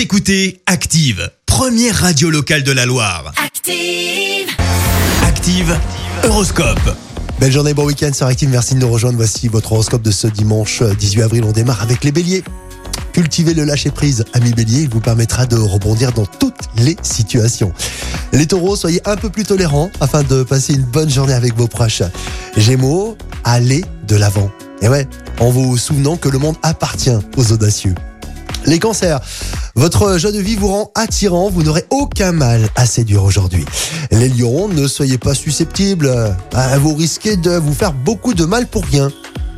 Vous écoutez Active, première radio locale de la Loire. Active. Active, Horoscope. Belle journée, bon week-end sur Active. Merci de nous rejoindre. Voici votre horoscope de ce dimanche euh, 18 avril. On démarre avec les béliers. Cultivez le lâcher-prise, ami bélier, il vous permettra de rebondir dans toutes les situations. Les taureaux, soyez un peu plus tolérants afin de passer une bonne journée avec vos proches. Gémeaux, allez de l'avant. Et ouais, en vous souvenant que le monde appartient aux audacieux. Les cancers, votre joie de vie vous rend attirant, vous n'aurez aucun mal à séduire aujourd'hui. Les lions, ne soyez pas susceptibles, Ah, vous risquez de vous faire beaucoup de mal pour rien.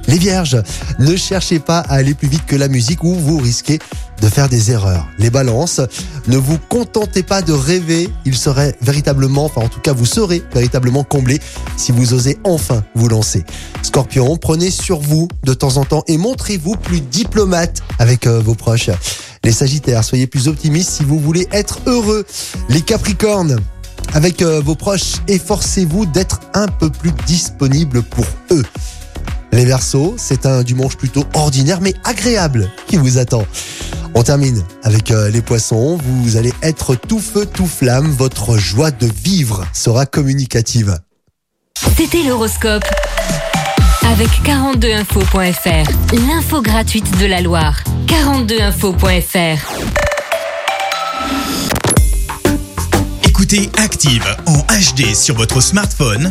Les vierges, ne cherchez pas à aller plus vite que la musique ou vous risquez de faire des erreurs. Les balances, ne vous contentez pas de rêver, il serait véritablement, enfin en tout cas vous serez véritablement comblé si vous osez enfin vous lancer. Scorpion, prenez sur vous de temps en temps et montrez-vous plus diplomate avec euh, vos proches. Les sagittaires, soyez plus optimistes si vous voulez être heureux. Les capricornes, avec euh, vos proches, efforcez-vous d'être un peu plus disponible pour eux. Les Verseaux, c'est un dimanche plutôt ordinaire mais agréable qui vous attend. On termine avec euh, les poissons. Vous allez être tout feu, tout flamme. Votre joie de vivre sera communicative. C'était l'horoscope. Avec 42info.fr, l'info gratuite de la Loire. 42info.fr. Écoutez Active en HD sur votre smartphone,